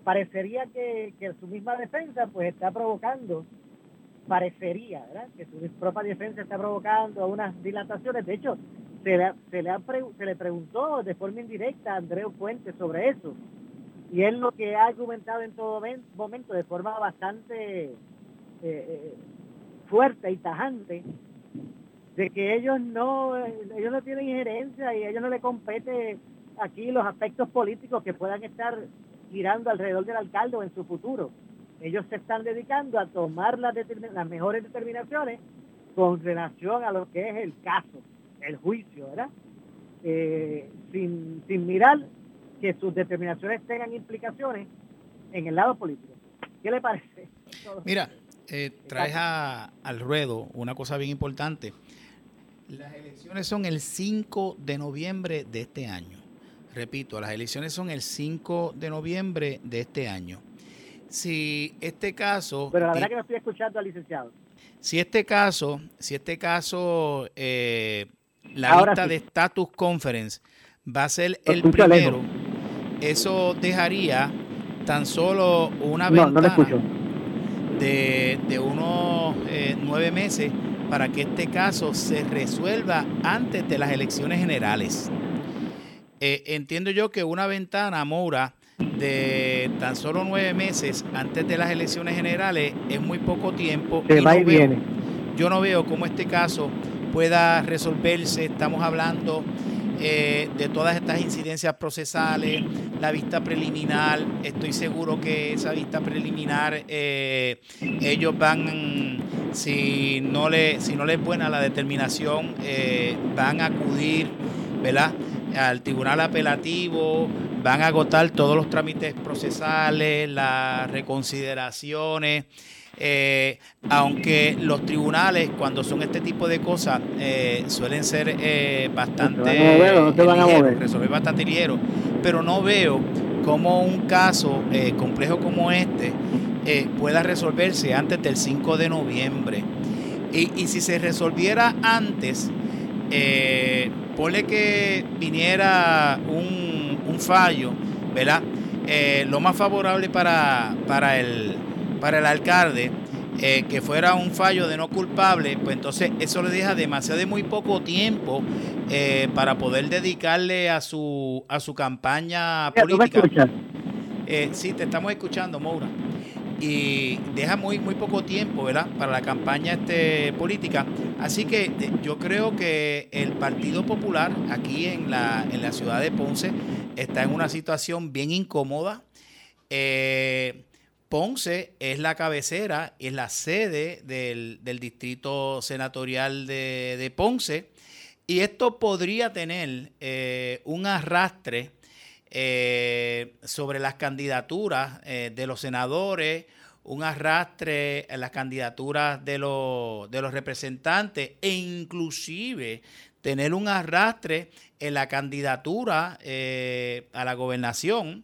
parecería que, que su misma defensa pues está provocando, parecería, ¿verdad?, que su propia defensa está provocando unas dilataciones. De hecho, se le, se le, se le preguntó de forma indirecta a Andreu Fuentes sobre eso. Y él lo que ha argumentado en todo momento de forma bastante eh, eh, fuerte y tajante de que ellos no ellos no tienen injerencia y ellos no le compete aquí los aspectos políticos que puedan estar girando alrededor del alcalde o en su futuro. Ellos se están dedicando a tomar las, las mejores determinaciones con relación a lo que es el caso, el juicio, ¿verdad? Eh, sin, sin mirar que sus determinaciones tengan implicaciones en el lado político. ¿Qué le parece? Mira, eh, traes al ruedo una cosa bien importante. Las elecciones son el 5 de noviembre de este año. Repito, las elecciones son el 5 de noviembre de este año. Si este caso... Pero la verdad que no estoy escuchando al licenciado. Si este caso, si este caso, eh, la lista de status conference va a ser el primero, eso dejaría tan solo una no, No escucho de, unos eh, nueve meses para que este caso se resuelva antes de las elecciones generales. Eh, entiendo yo que una ventana, Moura, de tan solo nueve meses antes de las elecciones generales es muy poco tiempo. y no viene. Yo no veo cómo este caso pueda resolverse. Estamos hablando eh, de todas estas incidencias procesales, la vista preliminar, estoy seguro que esa vista preliminar eh, ellos van, si no, le, si no les es buena la determinación, eh, van a acudir ¿verdad? al tribunal apelativo, van a agotar todos los trámites procesales, las reconsideraciones. Eh, aunque los tribunales, cuando son este tipo de cosas, eh, suelen ser eh, bastante resolver bastante ligero, pero no veo cómo un caso complejo como este pueda resolverse antes del 5 de noviembre. Y, si se resolviera antes, ponle que viniera un, un fallo, ¿verdad? lo más favorable para, para el para el alcalde eh, que fuera un fallo de no culpable, pues entonces eso le deja demasiado de muy poco tiempo eh, para poder dedicarle a su a su campaña política. Eh, sí, te estamos escuchando, Moura. Y deja muy, muy poco tiempo, ¿verdad? Para la campaña este, política. Así que yo creo que el Partido Popular aquí en la, en la ciudad de Ponce está en una situación bien incómoda. Eh, Ponce es la cabecera, es la sede del, distrito senatorial de, Ponce y esto podría tener eh, un arrastre eh, sobre las candidaturas eh, de los senadores, un arrastre en las candidaturas de los, de los representantes e inclusive tener un arrastre en la candidatura a la gobernación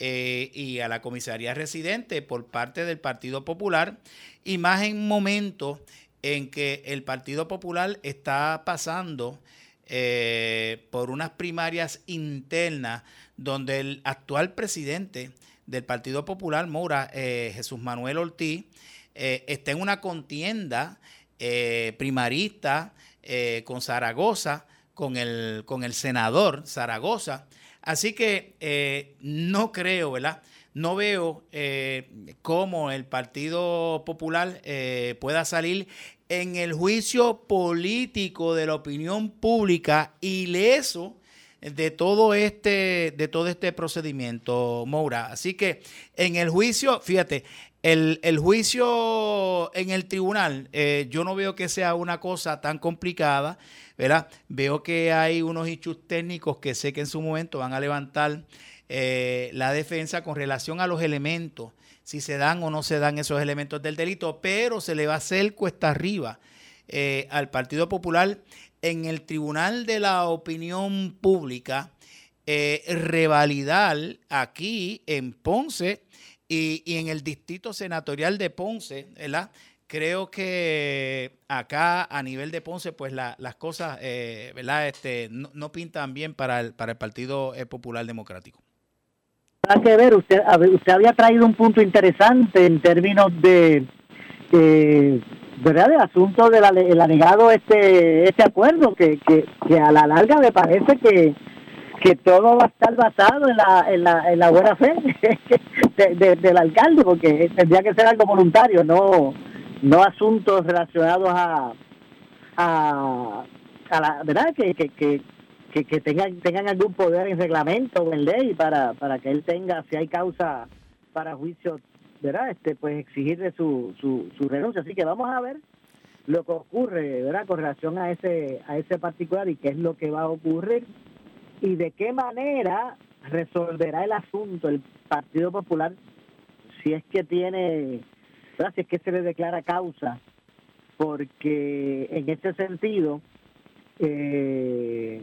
eh, y a la comisaría residente por parte del Partido Popular, y más en momentos en que el Partido Popular está pasando eh, por unas primarias internas donde el actual presidente del Partido Popular, Mora, eh, Jesús Manuel Ortiz, está en una contienda primarista con Zaragoza, con el, con el senador Zaragoza, Así que eh, no creo, ¿verdad? No veo eh, cómo el Partido Popular eh, pueda salir en el juicio político de la opinión pública ileso de todo este, de todo este procedimiento, Moura. Así que en el juicio, fíjate, el, el juicio en el tribunal, yo no veo que sea una cosa tan complicada. ¿verdad? Veo que hay unos hechos técnicos que sé que en su momento van a levantar eh, la defensa con relación a los elementos, si se dan o no se dan esos elementos del delito, pero se le va a hacer cuesta arriba eh, al Partido Popular en el Tribunal de la Opinión Pública. eh, revalidar aquí en Ponce y, y en el distrito senatorial de Ponce, ¿verdad? creo que acá a nivel de Ponce, pues la- las cosas, eh, ¿verdad? Este, no, no pintan bien para el, para el Partido eh, Popular Democrático. Nada que ver, usted, usted había traído un punto interesante en términos de, eh, ¿verdad? Del asunto del el anegado este, este acuerdo, que, que, que a la larga me parece que, que todo va a estar basado en la, en la, en la buena fe [laughs] de- de- del alcalde, porque tendría que ser algo voluntario, no, no asuntos relacionados a, a, a la, ¿verdad? Que, que, que, que, que tengan, tengan algún poder en reglamento o en ley para, para que él tenga, si hay causa para juicio, ¿verdad? Este, pues exigirle su, su, su renuncia. Así que vamos a ver lo que ocurre, ¿verdad? Con relación a ese, a ese particular y qué es lo que va a ocurrir y de qué manera resolverá el asunto el Partido Popular si es que tiene, si es que se le declara causa, porque en ese sentido, eh,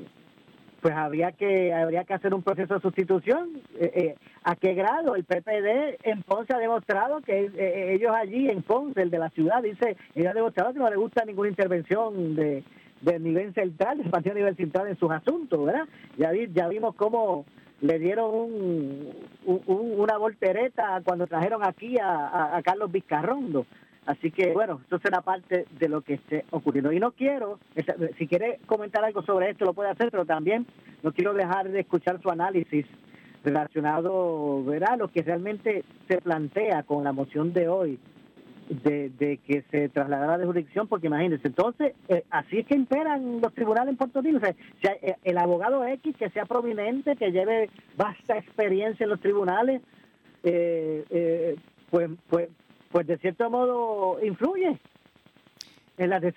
pues habría que habría que hacer un proceso de sustitución. Eh, eh, ¿A qué grado? El PPD en Ponce ha demostrado que eh, ellos allí en Ponce, el de la ciudad, dice, ellos han demostrado que no le gusta ninguna intervención de del nivel central, del partido nivel central en sus asuntos, ¿verdad? Ya, vi- ya vimos cómo le dieron un, un- un- una voltereta cuando trajeron aquí a- a Carlos Vizcarrondo. Así que, bueno, eso será parte de lo que esté ocurriendo. Y no quiero, si quiere comentar algo sobre esto, lo puede hacer, pero también no quiero dejar de escuchar su análisis relacionado, ¿verdad?, lo que realmente se plantea con la moción de hoy de, de que se trasladara de jurisdicción, porque imagínense, entonces, eh, así es que imperan los tribunales en Puerto Rico. O sea, si eh, el abogado X que sea prominente, que lleve vasta experiencia en los tribunales, eh, eh, pues, pues, pues de cierto modo influye en las, de-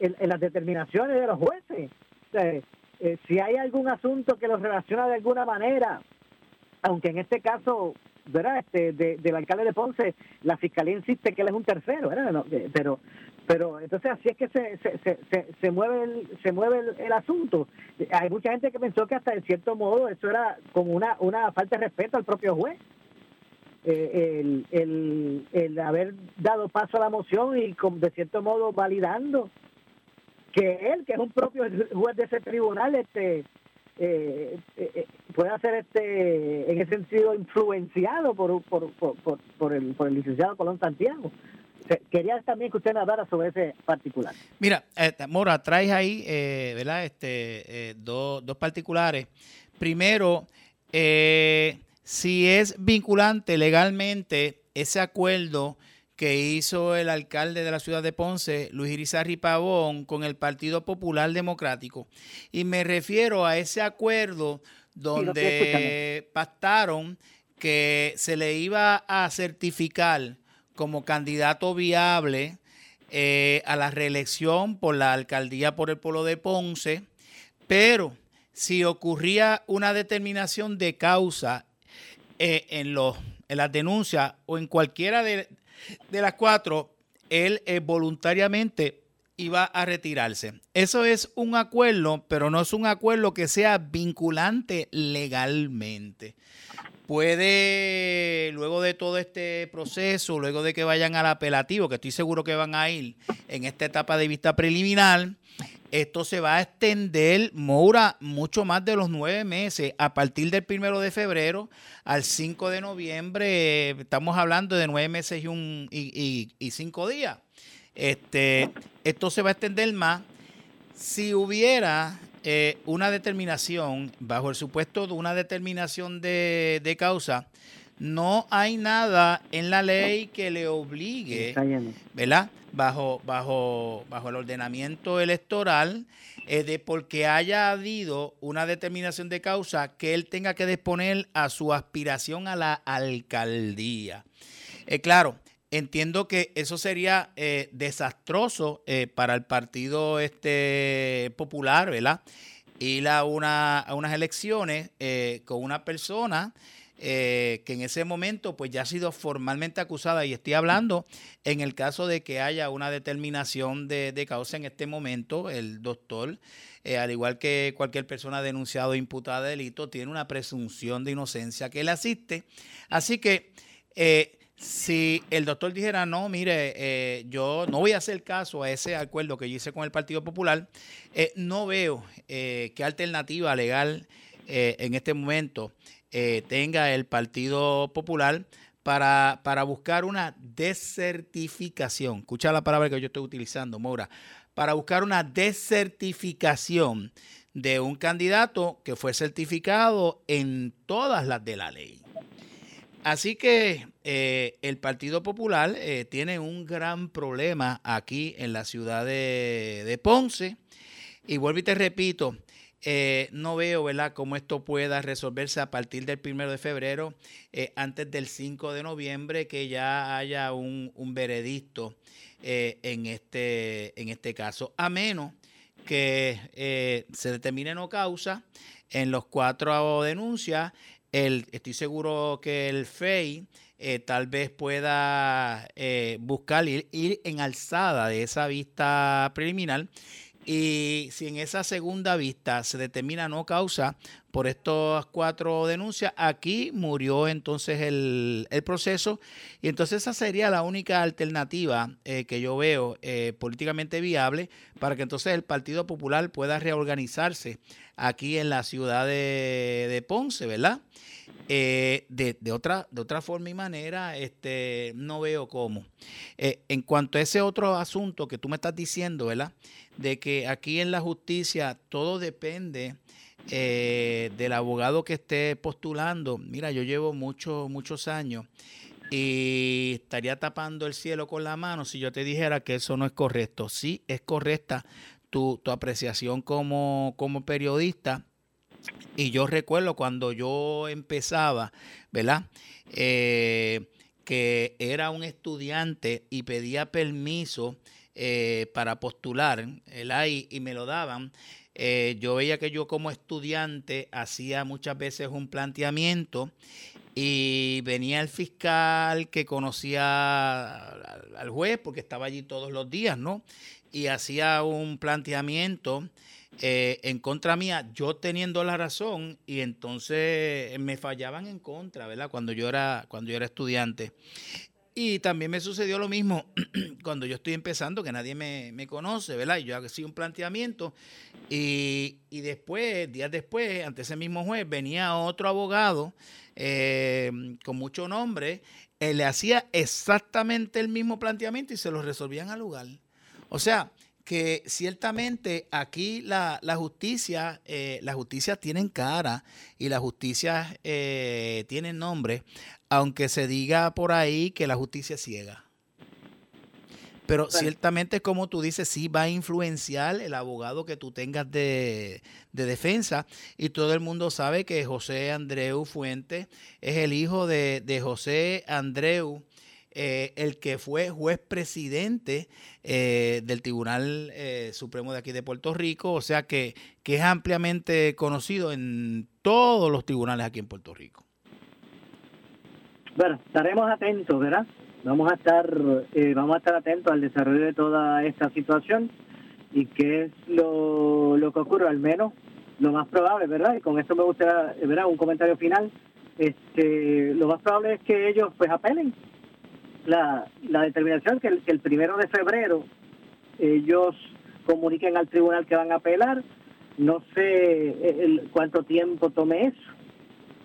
en en las determinaciones de los jueces. Sea, eh, si hay algún asunto que los relaciona de alguna manera, aunque en este caso, ¿verdad? Este, de- del alcalde de Ponce, la fiscalía insiste que él es un tercero, ¿verdad? No, eh, pero, pero entonces así es que se, se, se, se, mueve el, se mueve el, asunto. Eh, Hay mucha gente que pensó que hasta en cierto modo eso era como una, una falta de respeto al propio juez. Eh, el, el, el haber dado paso a la moción y con, de cierto modo validando que él, que es un propio juez de ese tribunal, este eh, eh, puede ser este en ese sentido influenciado por, por, por, por, por el, por el licenciado Colón Santiago. Quería también que usted hablara sobre ese particular. Mira, eh, Mora, traes ahí, eh, ¿verdad? Este, eh, dos, dos particulares. Primero, eh, si es vinculante legalmente ese acuerdo que hizo el alcalde de la ciudad de Ponce, Luis Irizarry Pavón, con el Partido Popular Democrático. Y me refiero a ese acuerdo donde pactaron que se le iba a certificar como candidato viable eh, a la reelección por la alcaldía por el pueblo de Ponce, pero si ocurría una determinación de causa eh, en, los, en las denuncias o en cualquiera de, las cuatro, él eh, voluntariamente iba a retirarse. Eso es un acuerdo, pero no es un acuerdo que sea vinculante legalmente. Puede, luego de todo este proceso, luego de que vayan al apelativo, que estoy seguro que van a ir en esta etapa de vista preliminar, esto se va a extender, Moura, mucho más de los nueve meses. A partir del primero de febrero al 5 de noviembre, estamos hablando de nueve meses y, un, y- y cinco días. Este, esto se va a extender más. Si hubiera eh, una determinación, bajo el supuesto de una determinación de, de causa, no hay nada en la ley que le obligue. ¿verdad? Bajo, bajo, bajo el ordenamiento electoral, eh, de porque haya habido una determinación de causa que él tenga que disponer a su aspiración a la alcaldía. Eh, claro, entiendo que eso sería eh, desastroso eh, para el partido este popular, ¿verdad? Ir a, una, a unas elecciones eh, con una persona que en ese momento pues ya ha sido formalmente acusada y estoy hablando en el caso de que haya una determinación de, causa en este momento, el doctor, al igual que cualquier persona denunciada o imputada de delito, tiene una presunción de inocencia que le asiste. Así que si el doctor dijera, no, mire, eh, yo no voy a hacer caso a ese acuerdo que yo hice con el Partido Popular, eh, no veo eh, qué alternativa legal en este momento tenga el Partido Popular para, para buscar una desertificación. Escucha la palabra que yo estoy utilizando, Mora. Para buscar una desertificación de un candidato que fue certificado en todas las de la ley. Así que eh, el Partido Popular eh, tiene un gran problema aquí en la ciudad de, Ponce. Y vuelvo y te repito, eh, no veo ¿verdad? cómo esto pueda resolverse a partir del primero de febrero, antes del 5 de noviembre, que ya haya un, un veredicto en, este, en este caso, a menos que se determine no causa en los cuatro denuncias. Estoy seguro que el FEI eh, tal vez pueda eh, buscar ir, ir en alzada de esa vista preliminar. Y si en esa segunda vista se determina no causa por estas cuatro denuncias, aquí murió entonces el, el proceso y entonces esa sería la única alternativa eh, que yo veo eh, políticamente viable para que entonces el Partido Popular pueda reorganizarse aquí en la ciudad de, de Ponce, ¿verdad? Eh, de, de, otra, de otra forma y manera, este, no veo cómo. En cuanto a ese otro asunto que tú me estás diciendo, ¿verdad? De que aquí en la justicia todo depende eh, del abogado que esté postulando. Mira, yo llevo muchos, muchos años y estaría tapando el cielo con la mano si yo te dijera que eso no es correcto. Sí, es correcta tu, tu apreciación como, como periodista y yo recuerdo cuando yo empezaba, ¿verdad? Eh, que era un estudiante y pedía permiso eh, para postular, ¿verdad? Y, y me lo daban. Eh, yo veía que yo como estudiante hacía muchas veces un planteamiento y venía el fiscal que conocía al, juez porque estaba allí todos los días, ¿no? Y hacía un planteamiento eh, en contra mía, yo teniendo la razón y entonces me fallaban en contra, ¿verdad? Cuando yo era, cuando yo era estudiante. Y también me sucedió lo mismo [clears throat] cuando yo estoy empezando, que nadie me, me conoce, ¿verdad? Y yo hacía un planteamiento y, y, después, días después, ante ese mismo juez, venía otro abogado eh, con mucho nombre, él le hacía exactamente el mismo planteamiento y se lo resolvían al lugar. O sea, que ciertamente aquí la, la justicia, eh, la justicia tienen cara y la justicia eh, tiene nombre, aunque se diga por ahí que la justicia es ciega. Pero bueno. ciertamente, como tú dices, sí va a influenciar el abogado que tú tengas de, de, defensa. Y todo el mundo sabe que José Andreu Fuente es el hijo de, de José Andreu eh, el que fue juez presidente eh, del Tribunal eh, Supremo de aquí de Puerto Rico, o sea que, que, es ampliamente conocido en todos los tribunales aquí en Puerto Rico. Bueno, estaremos atentos, ¿verdad? Vamos a estar, eh, vamos a estar atentos al desarrollo de toda esta situación y qué es lo, lo que ocurre, al menos lo más probable, ¿verdad? Y con esto me gustaría, ¿verdad? Un comentario final. Este, lo más probable es que ellos pues apelen la, la determinación que el, que el primero de febrero ellos comuniquen al tribunal que van a apelar. No sé el, cuánto tiempo tome eso.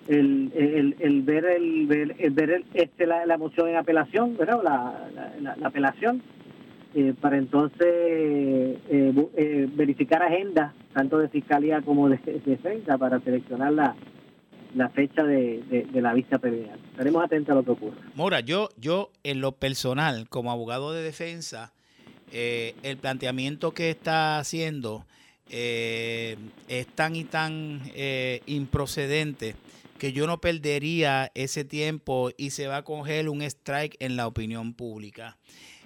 El, el, el ver el ver, el ver este la, la, moción en apelación, ¿verdad? La, la, la apelación eh, para entonces eh, eh, verificar agenda tanto de fiscalía como de, de defensa para seleccionar la la fecha de, de, la vista preliminar. Estaremos atentos a lo que ocurra. Mora, yo, yo en lo personal, como abogado de defensa, eh, el planteamiento que está haciendo eh, es tan y tan eh, improcedente que yo no perdería ese tiempo y se va a coger un strike en la opinión pública.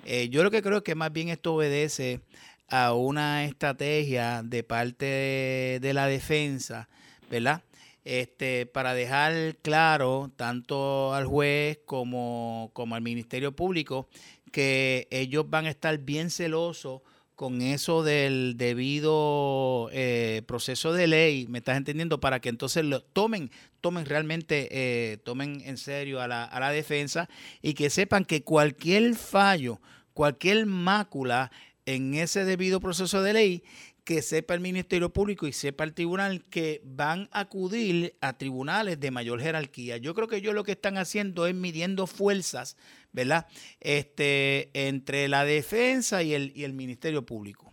Eh, yo lo que creo es que más bien esto obedece a una estrategia de parte de, de la defensa, ¿verdad? Este, para dejar claro tanto al juez como, como al Ministerio Público que ellos van a estar bien celosos con eso del debido eh, proceso de ley, ¿me estás entendiendo? Para que entonces lo tomen, tomen realmente, eh, tomen en serio a la, a la defensa y que sepan que cualquier fallo, cualquier mácula en ese debido proceso de ley, que sepa el Ministerio Público y sepa el tribunal que van a acudir a tribunales de mayor jerarquía. Yo creo que ellos lo que están haciendo es midiendo fuerzas, ¿verdad? Este, entre la defensa y el, y el Ministerio Público.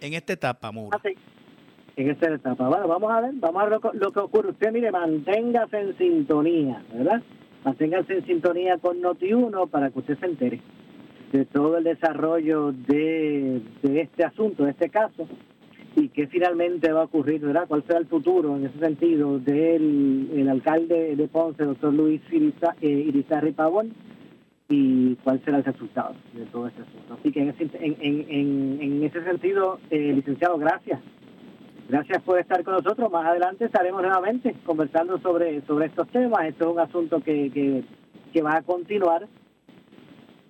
En esta etapa, Mauro. En esta etapa. Bueno, vamos a ver, vamos a ver lo, lo que ocurre. Usted, mire, manténgase en sintonía, ¿verdad? Manténgase en sintonía con Noti1 para que usted se entere de todo el desarrollo de, de este asunto, de este caso, y qué finalmente va a ocurrir, ¿verdad? ¿Cuál será el futuro en ese sentido del el alcalde de Ponce, doctor Luis Iriza, eh, Irizarry Pavón, y cuál será el resultado de todo este asunto. Así que en ese, en, en, en ese sentido, eh, licenciado, gracias. Gracias por estar con nosotros. Más adelante estaremos nuevamente conversando sobre, sobre estos temas. Esto es un asunto que, que, que va a continuar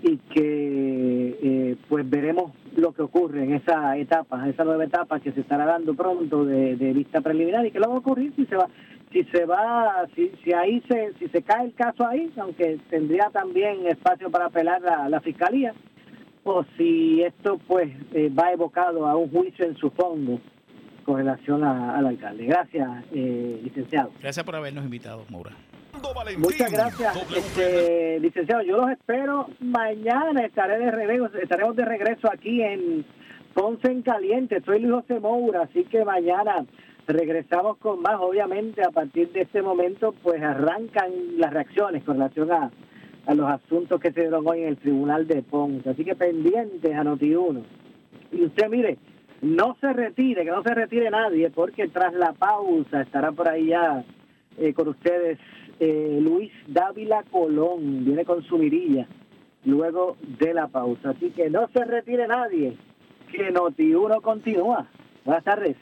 y que eh, pues veremos lo que ocurre en esa etapa, esa nueva etapa que se estará dando pronto de, vista preliminar y que lo va a ocurrir si se va si se va si, si ahí se si se cae el caso ahí aunque tendría también espacio para apelar a la fiscalía o si esto pues eh, va evocado a un juicio en su fondo con relación al alcalde gracias eh, licenciado Gracias por habernos invitado, Maura. Muchas gracias, este, licenciado. Yo los espero mañana. Estaré de regreso, estaremos de regreso aquí en Ponce en Caliente. Soy Luis José Moura, así que mañana regresamos con más. Obviamente, a partir de este momento, pues arrancan las reacciones con relación a, a los asuntos que se dieron hoy en el Tribunal de Ponce. Así que pendientes a Noti1. Y usted, mire, no se retire, que no se retire nadie, porque tras la pausa estará por ahí ya eh, con ustedes eh, Luis Dávila Colón, viene con su mirilla luego de la pausa. Así que no se retire nadie, que Noti1 continúa. Buenas tardes.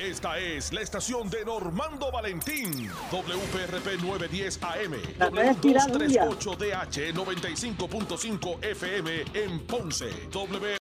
Esta es la estación de Normando Valentín. WPRP 910 AM. La red Tiraduya. W238DH 95.5 FM en Ponce. W